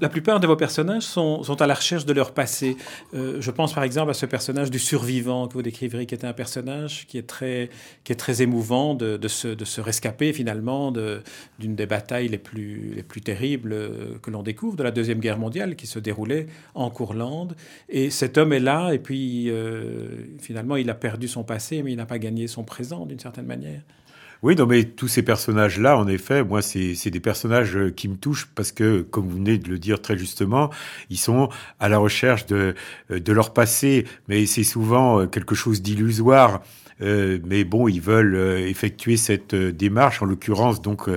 La plupart de vos personnages sont, à la recherche de leur passé. Euh, je pense par exemple à ce personnage du survivant que vous décriveriez, qui était un personnage qui est très, qui est très émouvant de, de, se, de se rescaper finalement d'une des batailles les plus, les plus terribles euh, que l'on découvre, de la Deuxième Guerre mondiale qui se déroulait en Courlande. Et cet homme est là, et puis euh, finalement il a perdu son passé, mais il n'a pas gagné son présent d'une certaine manière. Oui, non, mais tous ces personnages-là, en effet, moi, c'est des personnages euh, qui me touchent parce que, comme vous venez de le dire très justement, ils sont à la recherche de, euh, de leur passé, mais c'est souvent euh, quelque chose d'illusoire. Euh, mais bon, ils veulent euh, effectuer cette euh, démarche. En l'occurrence, donc,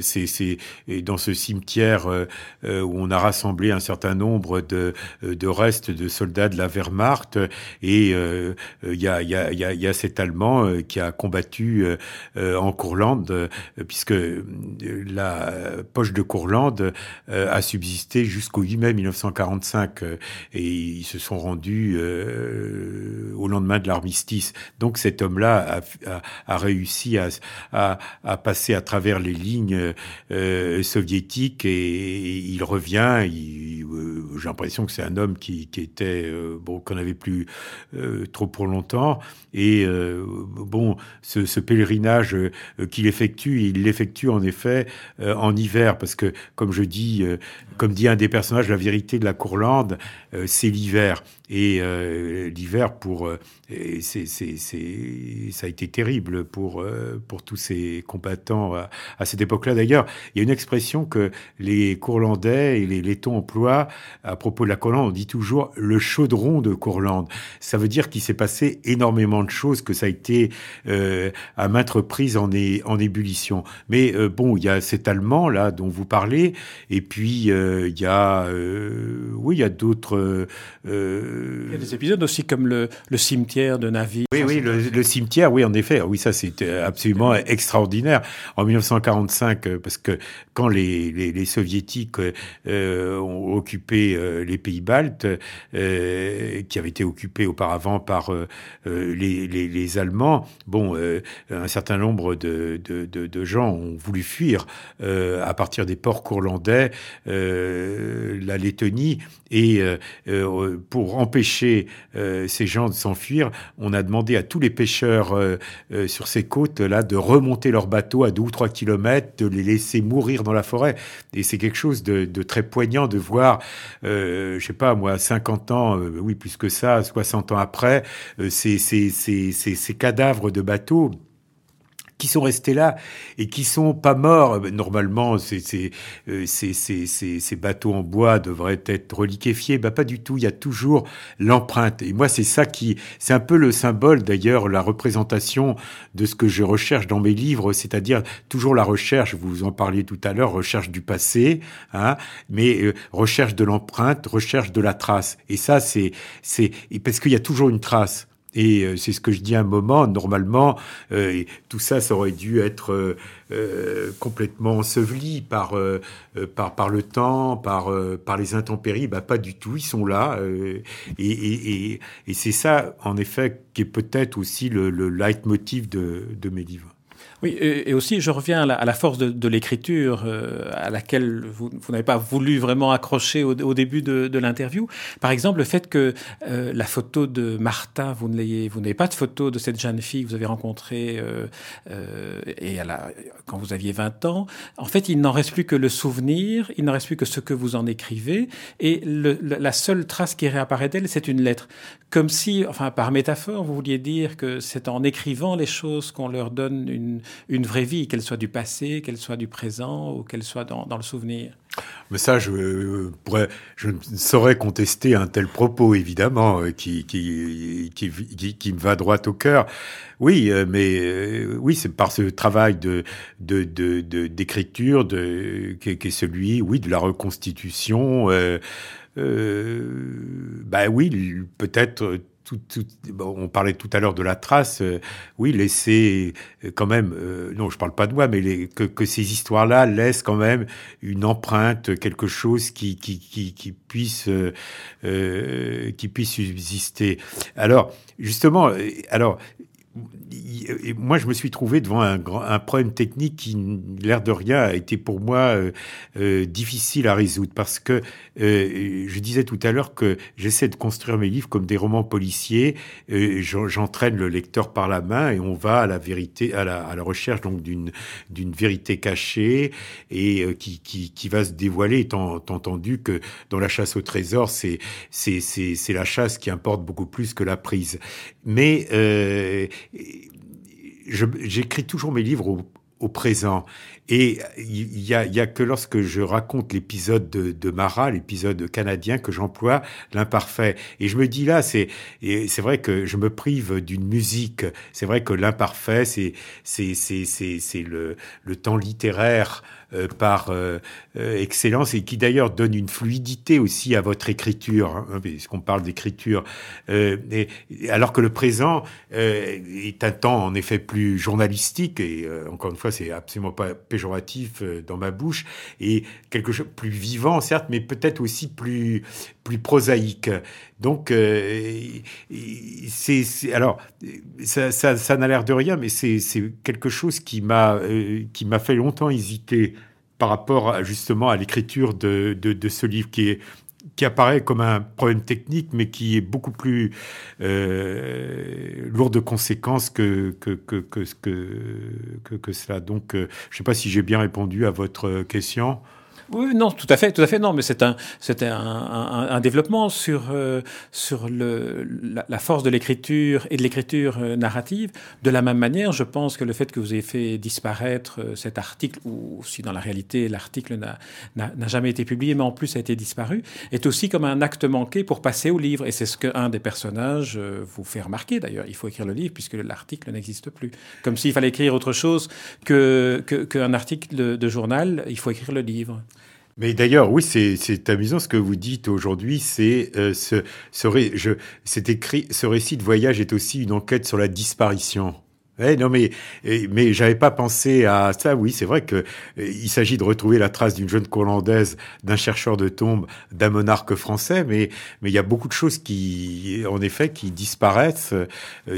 c'est dans ce cimetière où on a rassemblé un certain nombre de, de restes de soldats de la Wehrmacht, et il y a, y, a, y, a, y, a, cet Allemand qui a combattu en Courlande, puisque la poche de Courlande a subsisté jusqu'au 8 mai 1945, et ils se sont rendus au lendemain de l'armistice. Donc, homme-là a, réussi à, passer à travers les lignes euh, soviétiques et, il revient. Euh, j'ai l'impression que c'est un homme qui, était euh, bon qu'on n'avait plus trop pour longtemps. Et bon, ce, pèlerinage qu'il effectue, il l'effectue en effet en hiver parce que, comme je dis, comme dit un des personnages, la vérité de la Courlande, c'est l'hiver. Et l'hiver pour c'est ça a été terrible pour, euh, pour tous ces combattants à, cette époque-là. D'ailleurs, il y a une expression que les Courlandais et les Lettons emploient à propos de la Courlande. On dit toujours le chaudron de Courlande. Ça veut dire qu'il s'est passé énormément de choses, que ça a été euh, à maintes reprises en, ébullition. Mais euh, bon, il y a cet Allemand là dont vous parlez, et puis il y a, oui, il y a d'autres. Il y a des épisodes aussi comme le, le cimetière de Navi. Oui, oui, le, le cimetière oui, en effet. Oui, ça, c'est absolument extraordinaire. En 1945, euh, parce que quand les, les, soviétiques euh, ont occupé euh, les pays baltes, qui avaient été occupés auparavant par les, les, Allemands, bon, un certain nombre de, de, de, gens ont voulu fuir à partir des ports courlandais la Lettonie. Et pour empêcher ces gens de s'enfuir, on a demandé à tous les pêcheurs euh, euh, sur ces côtes-là de remonter leur bateau à 2 ou 3 kilomètres, de les laisser mourir dans la forêt. Et c'est quelque chose de, très poignant de voir, euh, je sais pas moi, 50 ans, oui plus que ça, 60 ans après, ces cadavres de bateaux qui sont restés là et qui sont pas morts. Normalement, ces, ces, euh, ces, ces bateaux en bois devraient être reliquéfiés. Bah, pas du tout. Il y a toujours l'empreinte. Et moi, c'est ça qui, c'est un peu le symbole d'ailleurs, la représentation de ce que je recherche dans mes livres, c'est-à-dire toujours la recherche. Vous en parliez tout à l'heure, recherche du passé, hein, mais euh, recherche de l'empreinte, recherche de la trace. Et ça, c'est, c'est parce qu'il y a toujours une trace. Et euh, c'est ce que je dis à un moment, normalement, euh, tout ça, ça aurait dû être euh, complètement enseveli par, par, par le temps, par, par les intempéries. Bah, pas du tout, ils sont là. et, et, et, c'est ça, en effet, qui est peut-être aussi le, le leitmotiv de, de mes livres. Oui, et, aussi, je reviens à la, force de, l'écriture euh, à laquelle vous, n'avez pas voulu vraiment accrocher au, début de, l'interview. Par exemple, le fait que euh, la photo de Martha, vous n'avez pas de photo de cette jeune fille que vous avez rencontrée euh, et à la, quand vous aviez 20 ans. En fait, il n'en reste plus que le souvenir, il n'en reste plus que ce que vous en écrivez, et la seule trace qui réapparaît d'elle, c'est une lettre. Comme si, enfin, par métaphore, vous vouliez dire que c'est en écrivant les choses qu'on leur donne une, une vraie vie, qu'elle soit du passé, qu'elle soit du présent ou qu'elle soit dans, le souvenir. Mais ça, je, pourrais, je ne saurais contester un tel propos, évidemment, euh, qui, qui, qui, me va droit au cœur. Oui, euh, mais euh, oui, c'est par ce travail de d'écriture, de, qui, est celui, oui, de la reconstitution. Euh, bah oui, peut-être on parlait tout à l'heure de la trace, euh, oui, laisser euh, quand même, euh, non, je parle pas de moi, mais que, ces histoires-là laissent quand même une empreinte, quelque chose qui, puisse, qui puisse subsister. Alors, justement, alors, et, moi, je me suis trouvé devant un, un problème technique qui, l'air de rien, a été pour moi euh, difficile à résoudre parce que je disais tout à l'heure que j'essaie de construire mes livres comme des romans policiers. J'entraîne le lecteur par la main et on va à la vérité, à la, à la recherche donc d'une d'une vérité cachée et qui, qui, qui va se dévoiler étant entendu que dans la chasse au trésor, c'est c'est c'est la chasse qui importe beaucoup plus que la prise. Mais euh, j'écris toujours mes livres au, au présent. Et il y a, y a, que lorsque je raconte l'épisode de, de Mara, l'épisode canadien, que j'emploie l'imparfait. Et je me dis là, c'est c'est vrai que je me prive d'une musique. C'est vrai que l'imparfait, c'est c'est c'est le le temps littéraire euh, par euh, euh, excellence et qui d'ailleurs donne une fluidité aussi à votre écriture, hein, puisqu'on parle d'écriture. alors que le présent est un temps en effet plus journalistique et encore une fois, c'est absolument pas péjoratif dans ma bouche et quelque chose plus vivant certes, mais peut-être aussi plus plus prosaïque. Donc, c'est alors ça, ça, n'a l'air de rien, mais c'est quelque chose qui m'a qui m'a fait longtemps hésiter par rapport justement à l'écriture de, de, ce livre qui est qui apparaît comme un problème technique, mais qui est beaucoup plus euh, lourd de conséquences que que, que, que, que, que cela. Donc, euh, je ne sais pas si j'ai bien répondu à votre question. Oui, non, tout à fait, tout à fait, non, mais c'est un, un, un, un, développement sur euh, sur le la, force de l'écriture et de l'écriture euh, narrative. De la même manière, je pense que le fait que vous ayez fait disparaître euh, cet article, ou si dans la réalité l'article n'a jamais été publié, mais en plus a été disparu, est aussi comme un acte manqué pour passer au livre. Et c'est ce qu'un des personnages vous fait remarquer. D'ailleurs, il faut écrire le livre puisque l'article n'existe plus. Comme s'il fallait écrire autre chose que qu'un article de journal, il faut écrire le livre. Mais d'ailleurs, oui, c'est amusant ce que vous dites aujourd'hui. C'est euh, ce, écrit, ce récit de voyage est aussi une enquête sur la disparition. Eh, non mais mais j'avais pas pensé à ça. Oui, c'est vrai que euh, il s'agit de retrouver la trace d'une jeune Colandaise, d'un chercheur de tombes, d'un monarque français, mais mais il y a beaucoup de choses qui, en effet, qui disparaissent. Euh,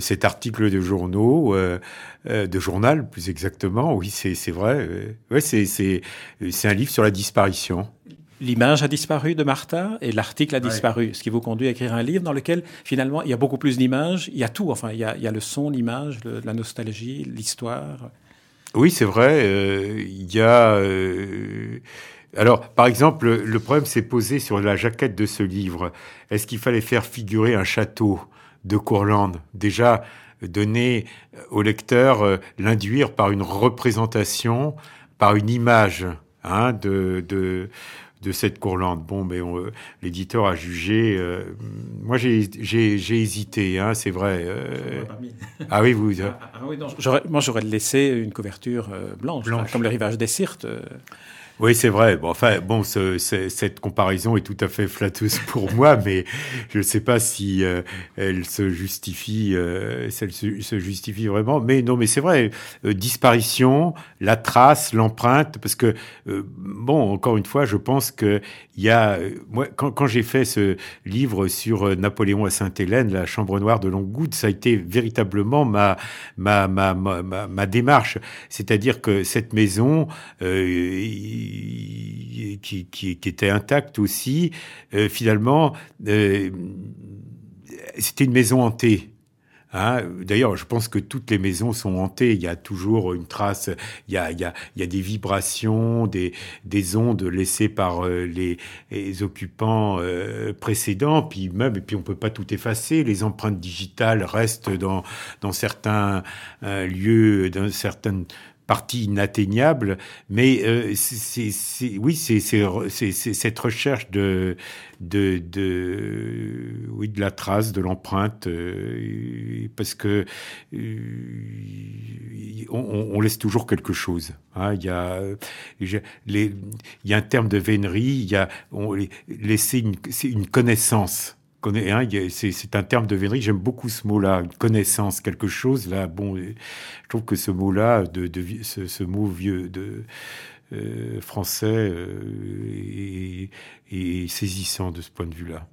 cet article de journaux, euh, de journal, plus exactement. Oui, c'est c'est vrai. Ouais, c'est c'est c'est un livre sur la disparition l'image a disparu de Martha et l'article a disparu, ce qui vous conduit à écrire un livre dans lequel finalement il y a beaucoup plus d'images, il y a tout, enfin il y a, il y a le son, l'image, la nostalgie, l'histoire. Oui, c'est vrai, euh, il y a... Euh, alors, par exemple, le problème s'est posé sur la jaquette de ce livre. Est-ce qu'il fallait faire figurer un château de Courlande? Déjà, donner au lecteur, euh, l'induire par une représentation, par une image hein, de, de de cette courlande. Bon, mais euh, l'éditeur a jugé. Euh, moi, j'ai hésité, hein, c'est vrai. Euh. ah oui, vous. Ah, ah, oui, non, moi, j'aurais laissé une couverture blanche, blanche. comme le rivage des Sirtes. Oui, c'est vrai. Bon, enfin, bon, ce, cette comparaison est tout à fait flatteuse pour moi, mais je ne sais pas si euh, elle se justifie, euh, elle se, justifie vraiment. Mais non, mais c'est vrai. Euh, disparition, la trace, l'empreinte, parce que bon, encore une fois, je pense que il y a moi quand, quand j'ai fait ce livre sur Napoléon à Sainte-Hélène, la Chambre noire de Longwood, ça a été véritablement ma ma ma ma, ma, démarche, c'est-à-dire que cette maison qui, était intacte aussi, euh, finalement, euh, c'était une maison hantée. Hein. D'ailleurs, je pense que toutes les maisons sont hantées. Il y a toujours une trace, il y a, il y a, il y a des vibrations, des, des ondes laissées par euh, les, les, occupants précédents. Puis même, et puis on peut pas tout effacer. Les empreintes digitales restent dans, dans certains lieux, dans certaines partie inatteignable, mais euh, c'est, oui, c'est, cette recherche de, de, de, oui, de la trace, de l'empreinte, euh, parce que euh, on, laisse toujours quelque chose. Hein. Il y a, il y a un terme de vénerie, il y a on, laisser une, une connaissance. Hein, c'est un terme de vénerie. J'aime beaucoup ce mot-là, connaissance, quelque chose. Là, bon, je trouve que ce mot-là, de ce, mot vieux de euh, français, euh, est, saisissant de ce point de vue-là.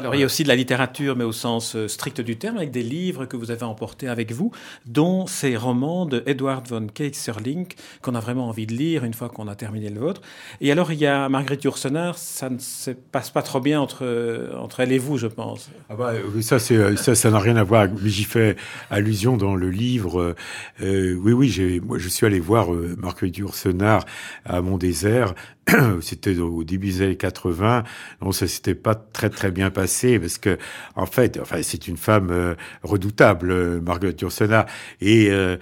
Alors il y a aussi de la littérature, mais au sens euh, strict du terme, avec des livres que vous avez emportés avec vous, dont ces romans de Edward von Keyserling, qu'on a vraiment envie de lire une fois qu'on a terminé le vôtre. Et alors il y a Marguerite Yourcenar, ça ne se passe pas trop bien entre, euh, entre elle et vous, je pense. Ah bah, ça, c'est, ça, ça n'a rien à voir. Mais j'y fais allusion dans le livre. Euh, oui, oui, moi, je suis allé voir Marguerite Yourcenar à Mont-Désert c'était au début des années 80. Non, ça s'était pas très très bien passé parce que en fait, enfin, c'est une femme euh, redoutable, euh, Margaret Yourcenar, et euh,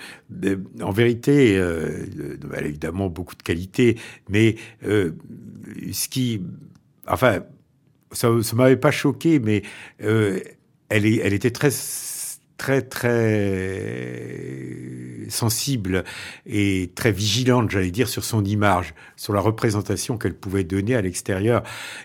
en vérité, elle a évidemment beaucoup de qualités, mais ce qui, enfin, ça, ça m'avait pas choqué, mais elle, elle était très très très sensible et très vigilante, j'allais dire, sur son image, sur la représentation qu'elle pouvait donner à l'extérieur.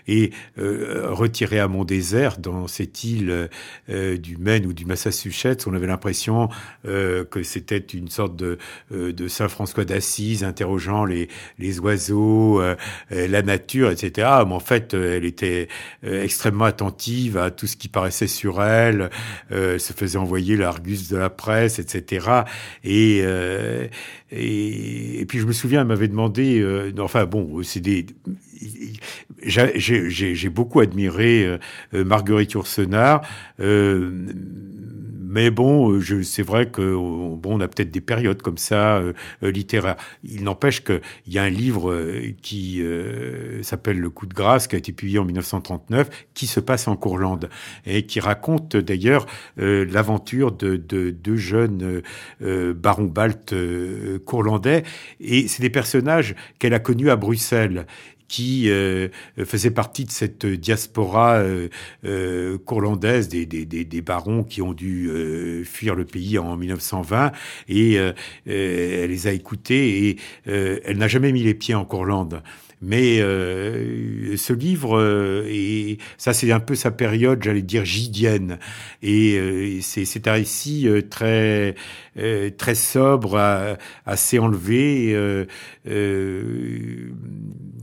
Et euh, retirée à mon désert, dans cette île euh, du Maine ou du Massachusetts, on avait l'impression euh, que c'était une sorte de, euh, de Saint François d'Assise, interrogeant les, les oiseaux, euh, la nature, etc. Mais en fait, elle était extrêmement attentive à tout ce qui paraissait sur elle, se faisait envoyer l'Argus de la presse, etc. Euh, et, et, puis je me souviens, elle m'avait demandé, euh, enfin bon, c'est des, j'ai beaucoup admiré euh, Marguerite Yourcenar. Mais bon, euh, c'est vrai que bon, on a peut-être des périodes comme ça euh, euh, littéraires. Il n'empêche qu'il y a un livre qui s'appelle Le coup de grâce, qui a été publié en 1939, qui se passe en Courlande et qui raconte d'ailleurs l'aventure de, deux jeunes barons baltes courlandais. Et c'est des personnages qu'elle a connus à Bruxelles qui euh, faisait partie de cette diaspora euh, euh courlandaise des, des, des, barons qui ont dû fuir le pays en 1920 et elle les a écoutés et elle n'a jamais mis les pieds en Courlande. Mais ce livre, et ça c'est un peu sa période, j'allais dire gidienne, et c'est un récit très très sobre, assez enlevé,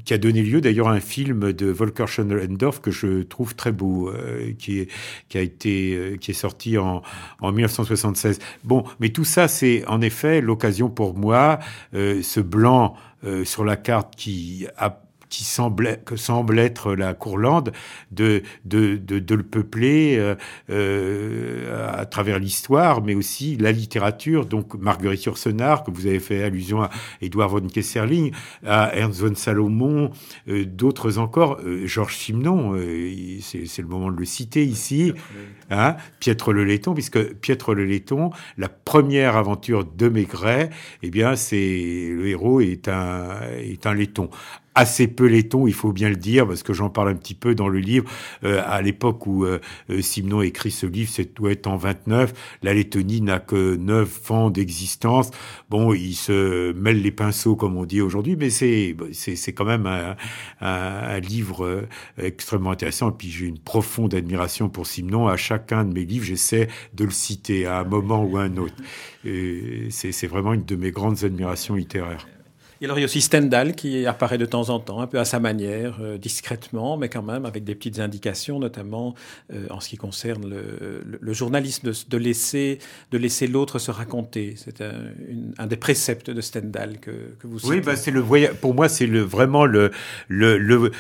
qui a donné lieu d'ailleurs à un film de Volker Schoenendorf que je trouve très beau, qui, est, qui a été qui est sorti en, en 1976. Bon, mais tout ça c'est en effet l'occasion pour moi, ce blanc euh, sur la carte qui a qui semble, que semble être la Courlande, de, de, de, de le peupler euh, euh, à travers l'histoire, mais aussi la littérature. Donc Marguerite Yourcenar, que vous avez fait allusion à Édouard von Kesserling, à Ernst von Salomon, euh, d'autres encore, Georges Simenon, c'est le moment de le citer ici, hein, Piètre le Letton, puisque Piètre le Letton, la première aventure de Maigret, eh bien c'est le héros est un est un laiton assez peu laiton, il faut bien le dire, parce que j'en parle un petit peu dans le livre. Euh, à l'époque où euh, euh Simon écrit ce livre, c'est doit être en 29. La Lettonie n'a que 9 ans d'existence. Bon, il se mêle les pinceaux, comme on dit aujourd'hui, mais c'est c'est quand même un, un, un, livre euh, extrêmement intéressant. Et puis j'ai une profonde admiration pour Simon. À chacun de mes livres, j'essaie de le citer à un moment ou à un autre. C'est vraiment une de mes grandes admirations littéraires. Et alors il y a aussi Stendhal qui apparaît de temps en temps, un peu à sa manière, euh, discrètement, mais quand même avec des petites indications, notamment euh, en ce qui concerne le, le, le journalisme, de, de, laisser, de laisser l'autre se raconter. C'est un, un, des préceptes de Stendhal que, que vous citez. Oui, bah c'est le voyage. Pour moi, c'est le vraiment le, le, le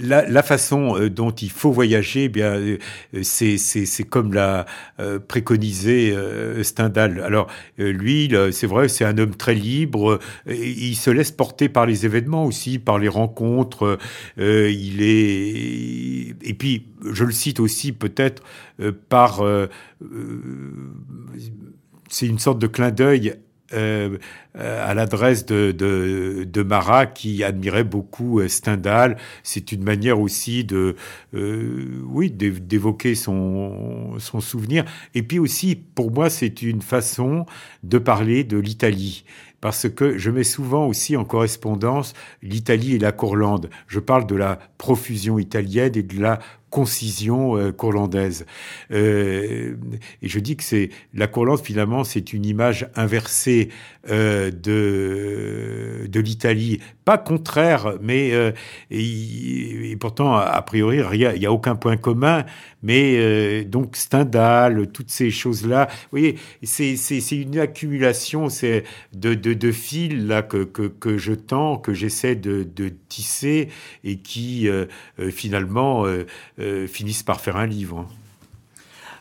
la, la, façon euh, dont il faut voyager. Eh bien, euh, c'est c'est comme l'a euh, préconisé Stendhal. Alors lui, c'est vrai, c'est un homme très libre il se laisse porter par les événements aussi, par les rencontres. Euh, il est et puis je le cite aussi peut-être euh, par euh, c'est une sorte de clin d'œil à l'adresse de, de, de, Marat qui admirait beaucoup Stendhal. C'est une manière aussi de, euh, oui, d'évoquer son, son souvenir. Et puis aussi, pour moi, c'est une façon de parler de l'Italie parce que je mets souvent aussi en correspondance l'Italie et la Courlande. Je parle de la profusion italienne et de la concision euh, courlandaise. Euh, et je dis que c'est la courlande finalement c'est une image inversée euh, de de l'Italie, pas contraire, mais euh, et, pourtant a priori il n'y a aucun point commun. Mais euh, donc Stendhal, toutes ces choses là, vous voyez, c'est une accumulation c'est de, de, de fils là que, que, que je tends, que j'essaie de, de tisser et qui finalement euh, finissent par faire un livre.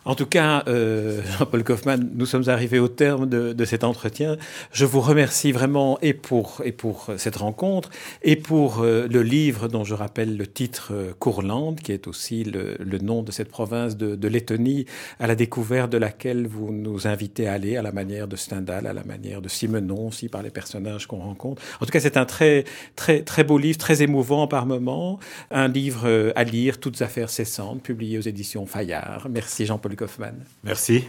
En tout cas, euh, Jean-Paul Kaufmann, nous sommes arrivés au terme de, de, cet entretien. Je vous remercie vraiment et pour, et pour cette rencontre et pour euh, le livre dont je rappelle le titre euh, Courlande, qui est aussi le, le, nom de cette province de, de, Lettonie, à la découverte de laquelle vous nous invitez à aller, à la manière de Stendhal, à la manière de Simenon aussi, par les personnages qu'on rencontre. En tout cas, c'est un très, très, très beau livre, très émouvant par moments. Un livre euh, à lire, toutes affaires cessantes, publié aux éditions Fayard. Merci Jean-Paul Merci.